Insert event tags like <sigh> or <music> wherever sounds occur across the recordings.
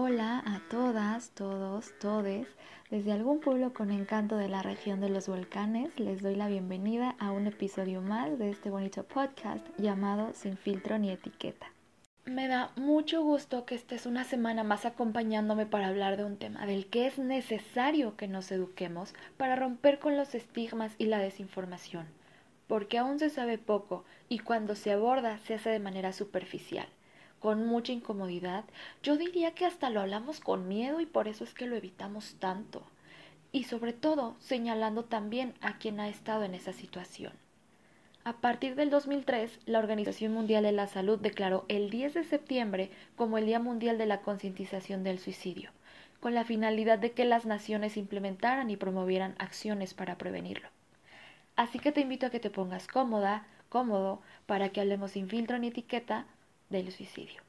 Hola a todas, todos, todes. Desde algún pueblo con encanto de la región de los volcanes, les doy la bienvenida a un episodio más de este bonito podcast llamado Sin filtro ni etiqueta. Me da mucho gusto que estés una semana más acompañándome para hablar de un tema del que es necesario que nos eduquemos para romper con los estigmas y la desinformación, porque aún se sabe poco y cuando se aborda se hace de manera superficial con mucha incomodidad, yo diría que hasta lo hablamos con miedo y por eso es que lo evitamos tanto. Y sobre todo señalando también a quien ha estado en esa situación. A partir del 2003, la Organización Mundial de la Salud declaró el 10 de septiembre como el Día Mundial de la Concientización del Suicidio, con la finalidad de que las naciones implementaran y promovieran acciones para prevenirlo. Así que te invito a que te pongas cómoda, cómodo, para que hablemos sin filtro ni etiqueta del suicidio.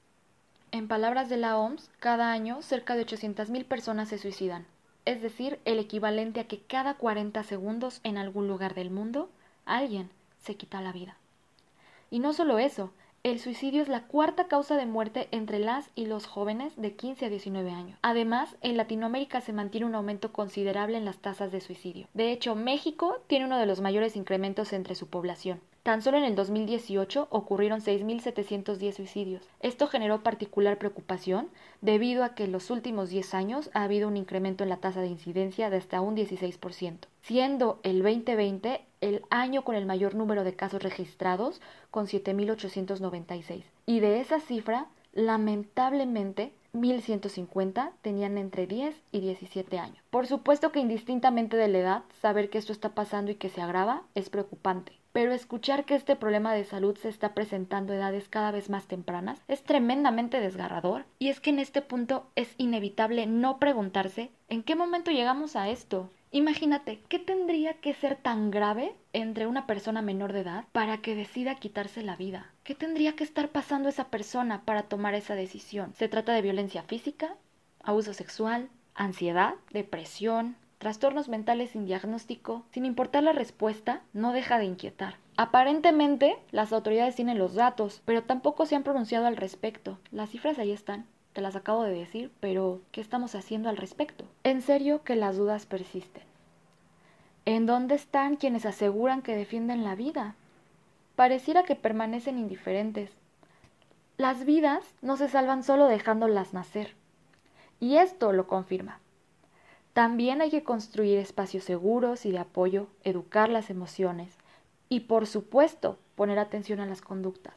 En palabras de la OMS, cada año cerca de 800.000 personas se suicidan, es decir, el equivalente a que cada 40 segundos en algún lugar del mundo alguien se quita la vida. Y no solo eso, el suicidio es la cuarta causa de muerte entre las y los jóvenes de 15 a 19 años. Además, en Latinoamérica se mantiene un aumento considerable en las tasas de suicidio. De hecho, México tiene uno de los mayores incrementos entre su población. Tan solo en el 2018 ocurrieron 6.710 suicidios. Esto generó particular preocupación debido a que en los últimos 10 años ha habido un incremento en la tasa de incidencia de hasta un 16%, siendo el 2020 el año con el mayor número de casos registrados, con 7.896. Y de esa cifra, lamentablemente, 1150 tenían entre 10 y 17 años. Por supuesto que indistintamente de la edad, saber que esto está pasando y que se agrava es preocupante. Pero escuchar que este problema de salud se está presentando a edades cada vez más tempranas es tremendamente desgarrador. Y es que en este punto es inevitable no preguntarse en qué momento llegamos a esto. Imagínate, ¿qué tendría que ser tan grave entre una persona menor de edad para que decida quitarse la vida? ¿Qué tendría que estar pasando esa persona para tomar esa decisión? ¿Se trata de violencia física, abuso sexual, ansiedad, depresión, trastornos mentales sin diagnóstico? Sin importar la respuesta, no deja de inquietar. Aparentemente, las autoridades tienen los datos, pero tampoco se han pronunciado al respecto. Las cifras ahí están te las acabo de decir, pero ¿qué estamos haciendo al respecto? En serio que las dudas persisten. ¿En dónde están quienes aseguran que defienden la vida? Pareciera que permanecen indiferentes. Las vidas no se salvan solo dejándolas nacer. Y esto lo confirma. También hay que construir espacios seguros y de apoyo, educar las emociones y, por supuesto, poner atención a las conductas.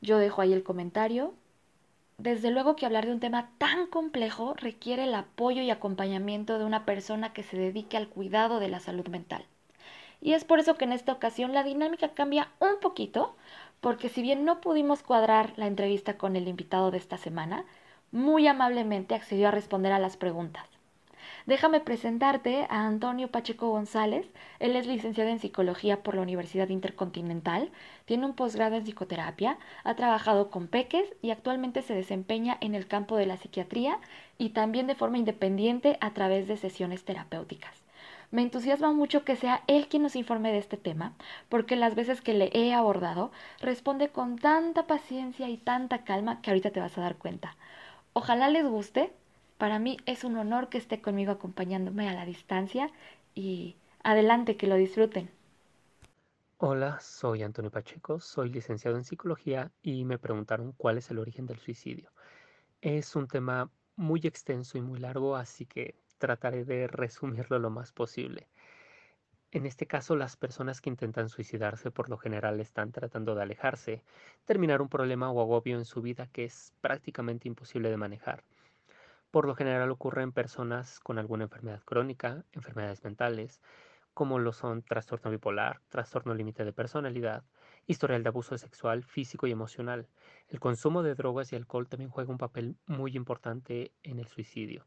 Yo dejo ahí el comentario desde luego que hablar de un tema tan complejo requiere el apoyo y acompañamiento de una persona que se dedique al cuidado de la salud mental. Y es por eso que en esta ocasión la dinámica cambia un poquito, porque si bien no pudimos cuadrar la entrevista con el invitado de esta semana, muy amablemente accedió a responder a las preguntas. Déjame presentarte a Antonio Pacheco González. Él es licenciado en psicología por la Universidad Intercontinental, tiene un posgrado en psicoterapia, ha trabajado con peques y actualmente se desempeña en el campo de la psiquiatría y también de forma independiente a través de sesiones terapéuticas. Me entusiasma mucho que sea él quien nos informe de este tema, porque las veces que le he abordado responde con tanta paciencia y tanta calma que ahorita te vas a dar cuenta. Ojalá les guste para mí es un honor que esté conmigo acompañándome a la distancia y adelante que lo disfruten. Hola, soy Antonio Pacheco, soy licenciado en psicología y me preguntaron cuál es el origen del suicidio. Es un tema muy extenso y muy largo, así que trataré de resumirlo lo más posible. En este caso, las personas que intentan suicidarse por lo general están tratando de alejarse, terminar un problema o agobio en su vida que es prácticamente imposible de manejar. Por lo general ocurre en personas con alguna enfermedad crónica, enfermedades mentales, como lo son trastorno bipolar, trastorno límite de personalidad, historial de abuso sexual, físico y emocional. El consumo de drogas y alcohol también juega un papel muy importante en el suicidio.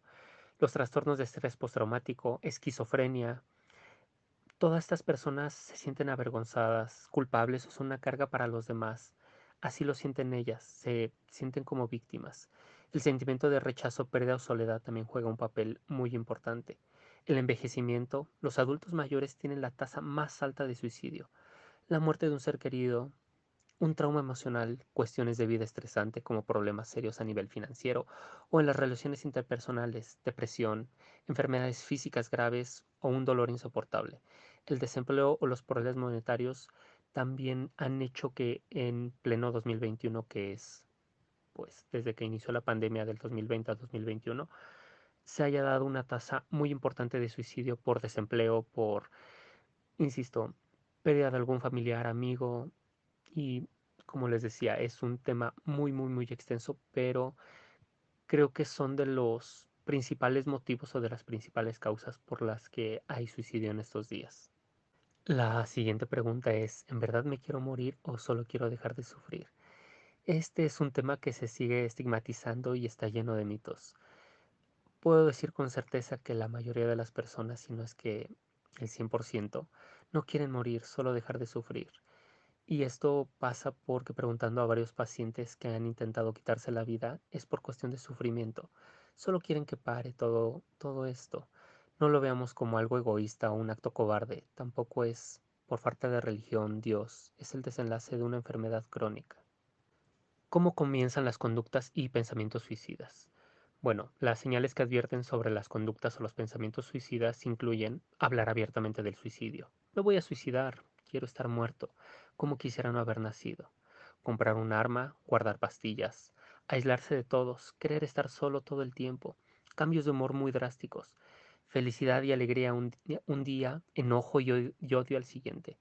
Los trastornos de estrés postraumático, esquizofrenia, todas estas personas se sienten avergonzadas, culpables o son una carga para los demás. Así lo sienten ellas, se sienten como víctimas. El sentimiento de rechazo, pérdida o soledad también juega un papel muy importante. El envejecimiento, los adultos mayores tienen la tasa más alta de suicidio. La muerte de un ser querido, un trauma emocional, cuestiones de vida estresante como problemas serios a nivel financiero o en las relaciones interpersonales, depresión, enfermedades físicas graves o un dolor insoportable. El desempleo o los problemas monetarios también han hecho que en pleno 2021, que es pues desde que inició la pandemia del 2020 a 2021, se haya dado una tasa muy importante de suicidio por desempleo, por, insisto, pérdida de algún familiar, amigo, y como les decía, es un tema muy, muy, muy extenso, pero creo que son de los principales motivos o de las principales causas por las que hay suicidio en estos días. La siguiente pregunta es, ¿en verdad me quiero morir o solo quiero dejar de sufrir? Este es un tema que se sigue estigmatizando y está lleno de mitos. Puedo decir con certeza que la mayoría de las personas, si no es que el 100%, no quieren morir, solo dejar de sufrir. Y esto pasa porque preguntando a varios pacientes que han intentado quitarse la vida es por cuestión de sufrimiento. Solo quieren que pare todo, todo esto. No lo veamos como algo egoísta o un acto cobarde. Tampoco es por falta de religión, Dios. Es el desenlace de una enfermedad crónica. ¿Cómo comienzan las conductas y pensamientos suicidas? Bueno, las señales que advierten sobre las conductas o los pensamientos suicidas incluyen hablar abiertamente del suicidio. Me voy a suicidar, quiero estar muerto, como quisiera no haber nacido. Comprar un arma, guardar pastillas, aislarse de todos, querer estar solo todo el tiempo, cambios de humor muy drásticos, felicidad y alegría un, día, enojo y odio al siguiente,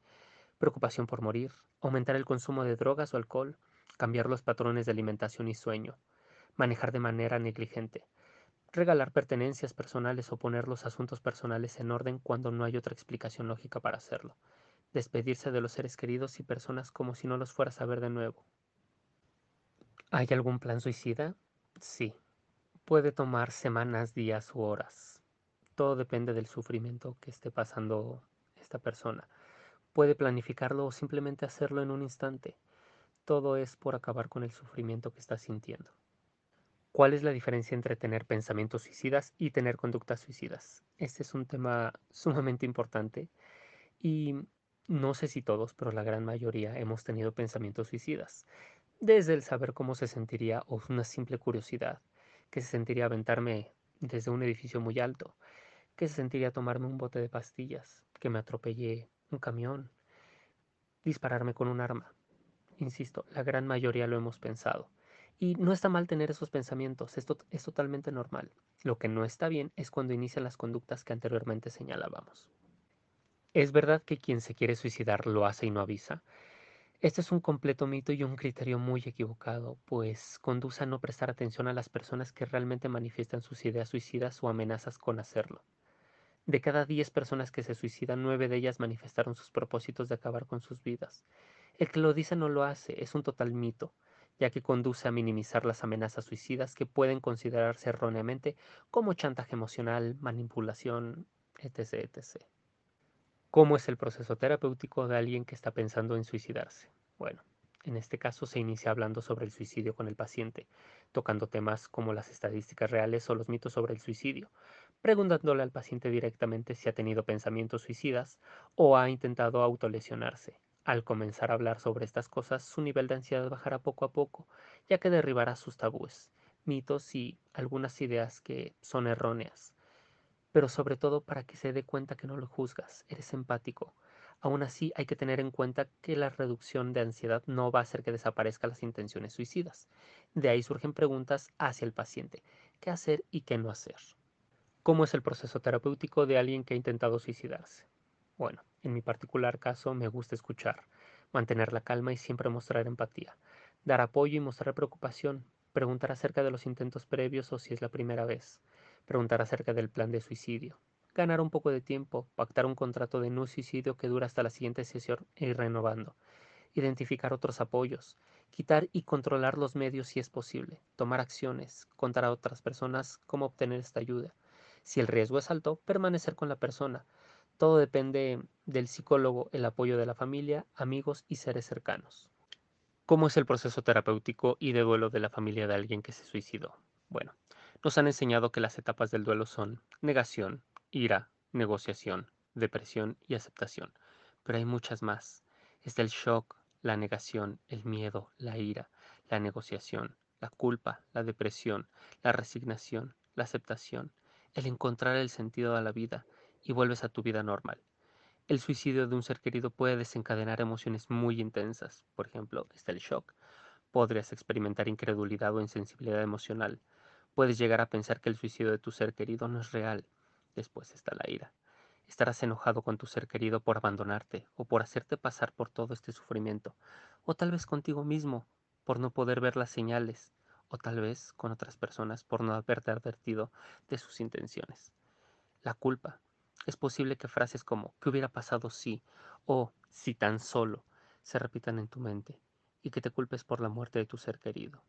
preocupación por morir, aumentar el consumo de drogas o alcohol, cambiar los patrones de alimentación y sueño, manejar de manera negligente, regalar pertenencias personales o poner los asuntos personales en orden cuando no hay otra explicación lógica para hacerlo, despedirse de los seres queridos y personas como si no los fueras a ver de nuevo. ¿Hay algún plan suicida? Sí. Puede tomar semanas, días u horas. Todo depende del sufrimiento que esté pasando esta persona. Puede planificarlo o simplemente hacerlo en un instante. Todo es por acabar con el sufrimiento que está sintiendo. ¿Cuál es la diferencia entre tener pensamientos suicidas y tener conductas suicidas? Este es un tema <laughs> sumamente importante y no sé si todos, pero la gran mayoría hemos tenido pensamientos suicidas. Desde el saber cómo se sentiría o una simple curiosidad, que se sentiría aventarme desde un edificio muy alto, que se sentiría tomarme un bote de pastillas, que me atropellé un camión, dispararme con un arma. Insisto, la gran mayoría lo hemos pensado. Y no está mal tener esos pensamientos, esto es totalmente normal. Lo que no está bien es cuando inician las conductas que anteriormente señalábamos. ¿Es verdad que quien se quiere suicidar lo hace y no avisa? Este es un completo mito y un criterio muy equivocado, pues conduce a no prestar atención a las personas que realmente manifiestan sus ideas suicidas o amenazas con hacerlo. De cada 10 personas que se suicidan, 9 de ellas manifestaron sus propósitos de acabar con sus vidas. El que lo dice no lo hace, es un total mito, ya que conduce a minimizar las amenazas suicidas que pueden considerarse erróneamente como chantaje emocional, manipulación, etc. etc. ¿Cómo es el proceso terapéutico de alguien que está pensando en suicidarse? Bueno, en este caso se inicia hablando sobre el suicidio con el paciente, tocando temas como las estadísticas reales o los mitos sobre el suicidio, preguntándole al paciente directamente si ha tenido pensamientos suicidas o ha intentado autolesionarse. Al comenzar a hablar sobre estas cosas, su nivel de ansiedad bajará poco a poco, ya que derribará sus tabúes, mitos y algunas ideas que son erróneas pero sobre todo para que se dé cuenta que no lo juzgas, eres empático. Aún así, hay que tener en cuenta que la reducción de ansiedad no va a hacer que desaparezcan las intenciones suicidas. De ahí surgen preguntas hacia el paciente, qué hacer y qué no hacer. ¿Cómo es el proceso terapéutico de alguien que ha intentado suicidarse? Bueno, en mi particular caso me gusta escuchar, mantener la calma y siempre mostrar empatía, dar apoyo y mostrar preocupación, preguntar acerca de los intentos previos o si es la primera vez, preguntar acerca del plan de suicidio, ganar un poco de tiempo, pactar un contrato de no suicidio que dura hasta la siguiente sesión e ir renovando, identificar otros apoyos, quitar y controlar los medios si es posible, tomar acciones, contar a otras personas cómo obtener esta ayuda. Si el riesgo es alto, permanecer con la persona. Todo depende del psicólogo, el apoyo de la familia, amigos y seres cercanos. ¿Cómo es el proceso terapéutico y de duelo de la familia de alguien que se suicidó? Bueno, nos han enseñado que las etapas del duelo son negación, ira, negociación, depresión y aceptación, pero hay muchas más. Está el shock, la negación, el miedo, la ira, la negociación, la culpa, la depresión, la resignación, la aceptación, el encontrar el sentido a la vida y vuelves a tu vida normal. El suicidio de un ser querido puede desencadenar emociones muy intensas. Por ejemplo, está el shock. Podrías experimentar incredulidad o insensibilidad emocional. Puedes llegar a pensar que el suicidio de tu ser querido no es real. Después está la ira. Estarás enojado con tu ser querido por abandonarte o por hacerte pasar por todo este sufrimiento. O tal vez contigo mismo por no poder ver las señales. O tal vez con otras personas por no haberte advertido de sus intenciones. La culpa es posible que frases como ¿qué hubiera pasado si? o si tan solo se repitan en tu mente y que te culpes por la muerte de tu ser querido.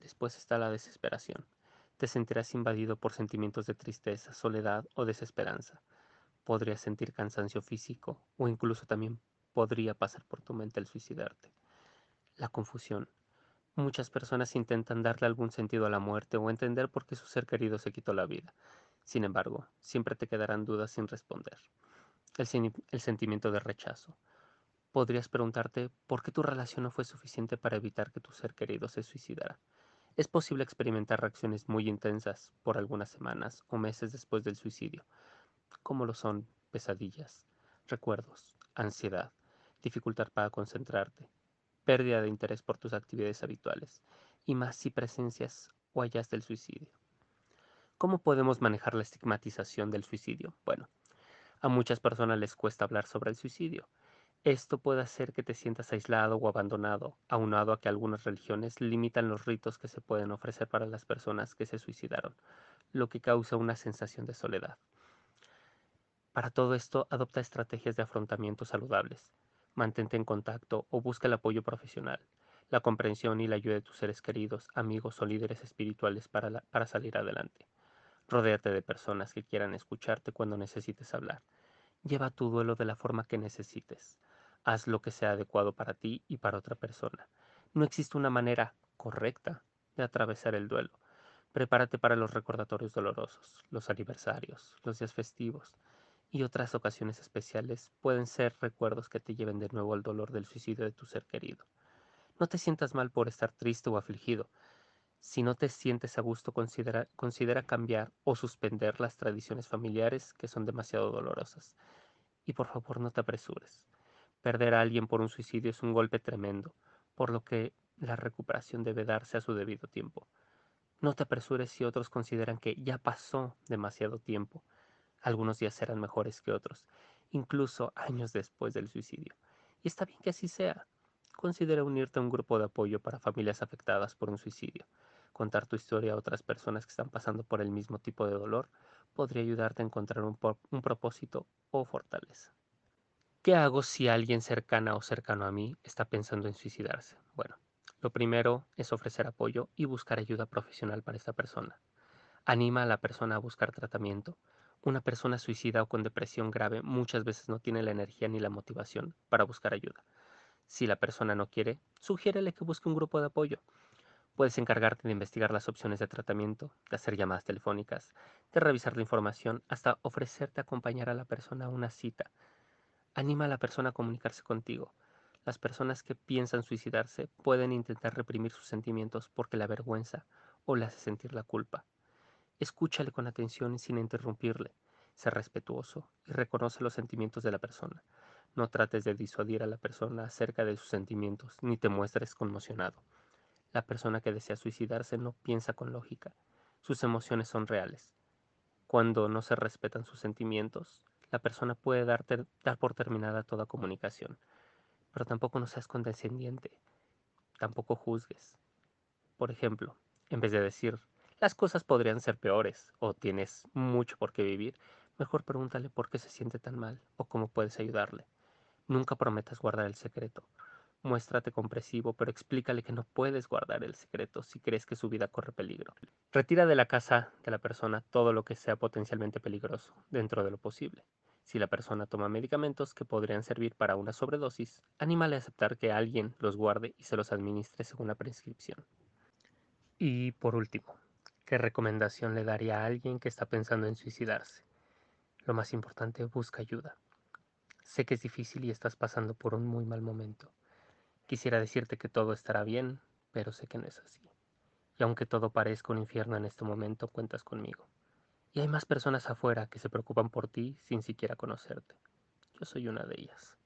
Después está la desesperación. Te sentirás invadido por sentimientos de tristeza, soledad o desesperanza. Podrías sentir cansancio físico o incluso también podría pasar por tu mente el suicidarte. La confusión. Muchas personas intentan darle algún sentido a la muerte o entender por qué su ser querido se quitó la vida. Sin embargo, siempre te quedarán dudas sin responder. El, sentimiento de rechazo. Podrías preguntarte por qué tu relación no fue suficiente para evitar que tu ser querido se suicidara. Es posible experimentar reacciones muy intensas por algunas semanas o meses después del suicidio, como lo son pesadillas, recuerdos, ansiedad, dificultad para concentrarte, pérdida de interés por tus actividades habituales y más si presencias o hallas del suicidio. ¿Cómo podemos manejar la estigmatización del suicidio? Bueno, a muchas personas les cuesta hablar sobre el suicidio. Esto puede hacer que te sientas aislado o abandonado, aunado a que algunas religiones limitan los ritos que se pueden ofrecer para las personas que se suicidaron, lo que causa una sensación de soledad. Para todo esto, adopta estrategias de afrontamiento saludables. Mantente en contacto o busca el apoyo profesional, la comprensión y la ayuda de tus seres queridos, amigos o líderes espirituales para, para salir adelante. Rodéate de personas que quieran escucharte cuando necesites hablar. Lleva tu duelo de la forma que necesites. Haz lo que sea adecuado para ti y para otra persona. No existe una manera correcta de atravesar el duelo. Prepárate para los recordatorios dolorosos, los aniversarios, los días festivos y otras ocasiones especiales pueden ser recuerdos que te lleven de nuevo al dolor del suicidio de tu ser querido. No te sientas mal por estar triste o afligido. Si no te sientes a gusto, considera, cambiar o suspender las tradiciones familiares que son demasiado dolorosas. Y por favor no te apresures. Perder a alguien por un suicidio es un golpe tremendo, por lo que la recuperación debe darse a su debido tiempo. No te apresures si otros consideran que ya pasó demasiado tiempo. Algunos días serán mejores que otros, incluso años después del suicidio. Y está bien que así sea. Considera unirte a un grupo de apoyo para familias afectadas por un suicidio. Contar tu historia a otras personas que están pasando por el mismo tipo de dolor podría ayudarte a encontrar un, propósito o fortaleza. ¿Qué hago si alguien cercana o cercano a mí está pensando en suicidarse? Bueno, lo primero es ofrecer apoyo y buscar ayuda profesional para esta persona. Anima a la persona a buscar tratamiento. Una persona suicida o con depresión grave muchas veces no tiene la energía ni la motivación para buscar ayuda. Si la persona no quiere, sugiérele que busque un grupo de apoyo. Puedes encargarte de investigar las opciones de tratamiento, de hacer llamadas telefónicas, de revisar la información, hasta ofrecerte acompañar a la persona a una cita. Anima a la persona a comunicarse contigo. Las personas que piensan suicidarse pueden intentar reprimir sus sentimientos porque la vergüenza o le hace sentir la culpa. Escúchale con atención y sin interrumpirle. Sé respetuoso y reconoce los sentimientos de la persona. No trates de disuadir a la persona acerca de sus sentimientos, ni te muestres conmocionado. La persona que desea suicidarse no piensa con lógica. Sus emociones son reales. Cuando no se respetan sus sentimientos, la persona puede dar, por terminada toda comunicación. Pero tampoco no seas condescendiente. Tampoco juzgues. Por ejemplo, en vez de decir, las cosas podrían ser peores o tienes mucho por qué vivir, mejor pregúntale por qué se siente tan mal o cómo puedes ayudarle. Nunca prometas guardar el secreto. Muéstrate compresivo, pero explícale que no puedes guardar el secreto si crees que su vida corre peligro. Retira de la casa de la persona todo lo que sea potencialmente peligroso, dentro de lo posible. Si la persona toma medicamentos que podrían servir para una sobredosis, anímale a aceptar que alguien los guarde y se los administre según la prescripción. Y por último, ¿qué recomendación le daría a alguien que está pensando en suicidarse? Lo más importante, busca ayuda. Sé que es difícil y estás pasando por un muy mal momento Quisiera decirte que todo estará bien, pero sé que no es así. Y aunque todo parezca un infierno en este momento, cuentas conmigo. Y hay más personas afuera que se preocupan por ti sin siquiera conocerte. Yo soy una de ellas.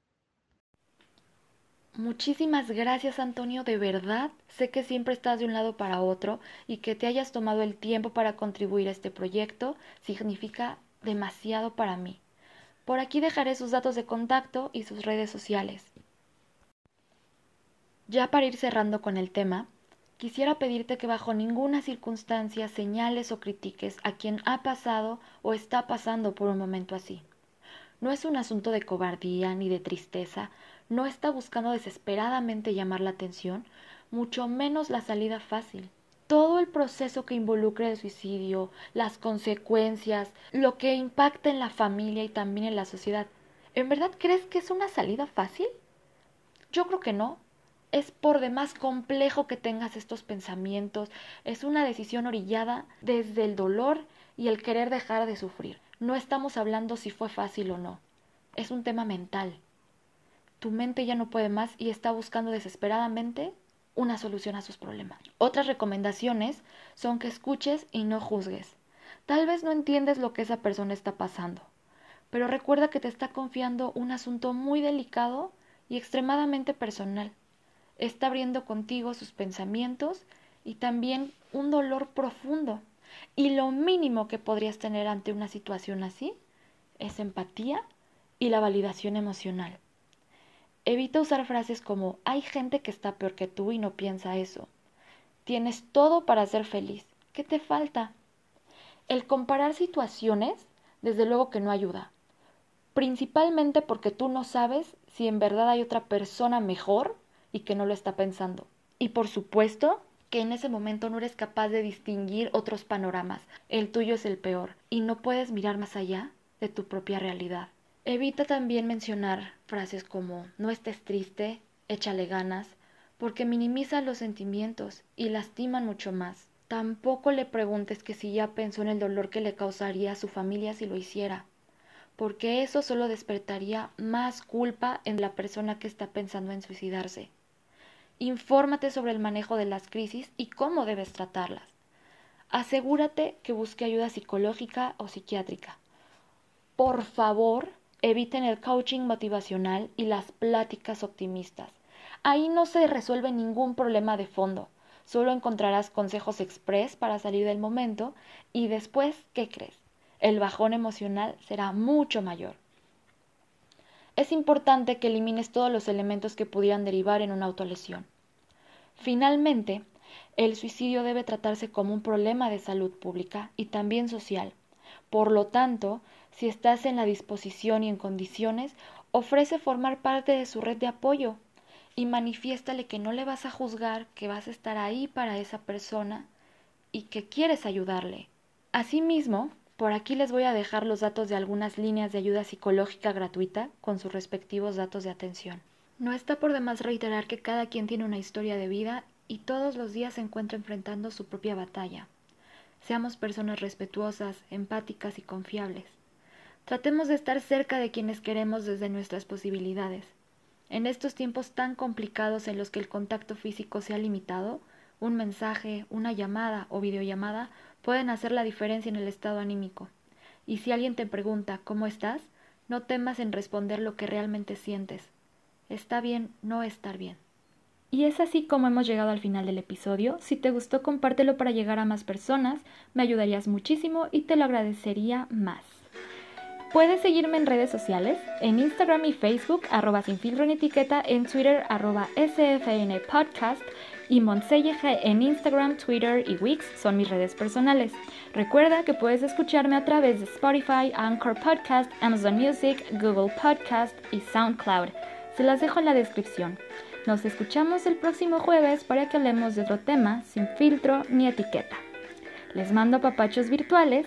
Muchísimas gracias Antonio, de verdad. Sé que siempre estás de un lado para otro y que te hayas tomado el tiempo para contribuir a este proyecto significa demasiado para mí. Por aquí dejaré sus datos de contacto y sus redes sociales. Ya para ir cerrando con el tema, quisiera pedirte que bajo ninguna circunstancia señales o critiques a quien ha pasado o está pasando por un momento así. No es un asunto de cobardía ni de tristeza, no está buscando desesperadamente llamar la atención, mucho menos la salida fácil. Todo el proceso que involucra el suicidio, las consecuencias, lo que impacta en la familia y también en la sociedad. ¿En verdad crees que es una salida fácil? Yo creo que no. Es por demás complejo que tengas estos pensamientos. Es una decisión orillada desde el dolor y el querer dejar de sufrir. No estamos hablando si fue fácil o no. Es un tema mental. Tu mente ya no puede más y está buscando desesperadamente una solución a sus problemas. Otras recomendaciones son que escuches y no juzgues. Tal vez no entiendes lo que esa persona está pasando, pero recuerda que te está confiando un asunto muy delicado y extremadamente personal. Está abriendo contigo sus pensamientos y también un dolor profundo. Y lo mínimo que podrías tener ante una situación así es empatía y la validación emocional. Evita usar frases como hay gente que está peor que tú y no piensa eso. Tienes todo para ser feliz. ¿Qué te falta? El comparar situaciones, desde luego que no ayuda. Principalmente porque tú no sabes si en verdad hay otra persona mejor y que no lo está pensando. Y por supuesto que en ese momento no eres capaz de distinguir otros panoramas. El tuyo es el peor y no puedes mirar más allá de tu propia realidad. Evita también mencionar frases como no estés triste, échale ganas, porque minimizan los sentimientos y lastiman mucho más. Tampoco le preguntes que si ya pensó en el dolor que le causaría a su familia si lo hiciera, porque eso solo despertaría más culpa en la persona que está pensando en suicidarse. Infórmate sobre el manejo de las crisis y cómo debes tratarlas. Asegúrate que busque ayuda psicológica o psiquiátrica. Por favor, Eviten el coaching motivacional y las pláticas optimistas. Ahí no se resuelve ningún problema de fondo. Solo encontrarás consejos express para salir del momento y después, ¿qué crees? El bajón emocional será mucho mayor. Es importante que elimines todos los elementos que pudieran derivar en una autolesión. Finalmente, el suicidio debe tratarse como un problema de salud pública y también social. Por lo tanto, si estás en la disposición y en condiciones, ofrece formar parte de su red de apoyo y manifiéstale que no le vas a juzgar, que vas a estar ahí para esa persona y que quieres ayudarle. Asimismo, por aquí les voy a dejar los datos de algunas líneas de ayuda psicológica gratuita con sus respectivos datos de atención. No está por demás reiterar que cada quien tiene una historia de vida y todos los días se encuentra enfrentando su propia batalla. Seamos personas respetuosas, empáticas y confiables. Tratemos de estar cerca de quienes queremos desde nuestras posibilidades. En estos tiempos tan complicados en los que el contacto físico se ha limitado, un mensaje, una llamada o videollamada pueden hacer la diferencia en el estado anímico. Y si alguien te pregunta ¿cómo estás? No temas en responder lo que realmente sientes. Está bien no estar bien. Y es así como hemos llegado al final del episodio. Si te gustó, compártelo para llegar a más personas. Me ayudarías muchísimo y te lo agradecería más. Puedes seguirme en redes sociales, en Instagram y Facebook, arroba sin filtro en etiqueta, en Twitter, arroba SFN Podcast y Monselleje en Instagram, Twitter y Wix son mis redes personales. Recuerda que puedes escucharme a través de Spotify, Anchor Podcast, Amazon Music, Google Podcast y SoundCloud. Se las dejo en la descripción. Nos escuchamos el próximo jueves para que hablemos de otro tema sin filtro ni etiqueta. Les mando papachos virtuales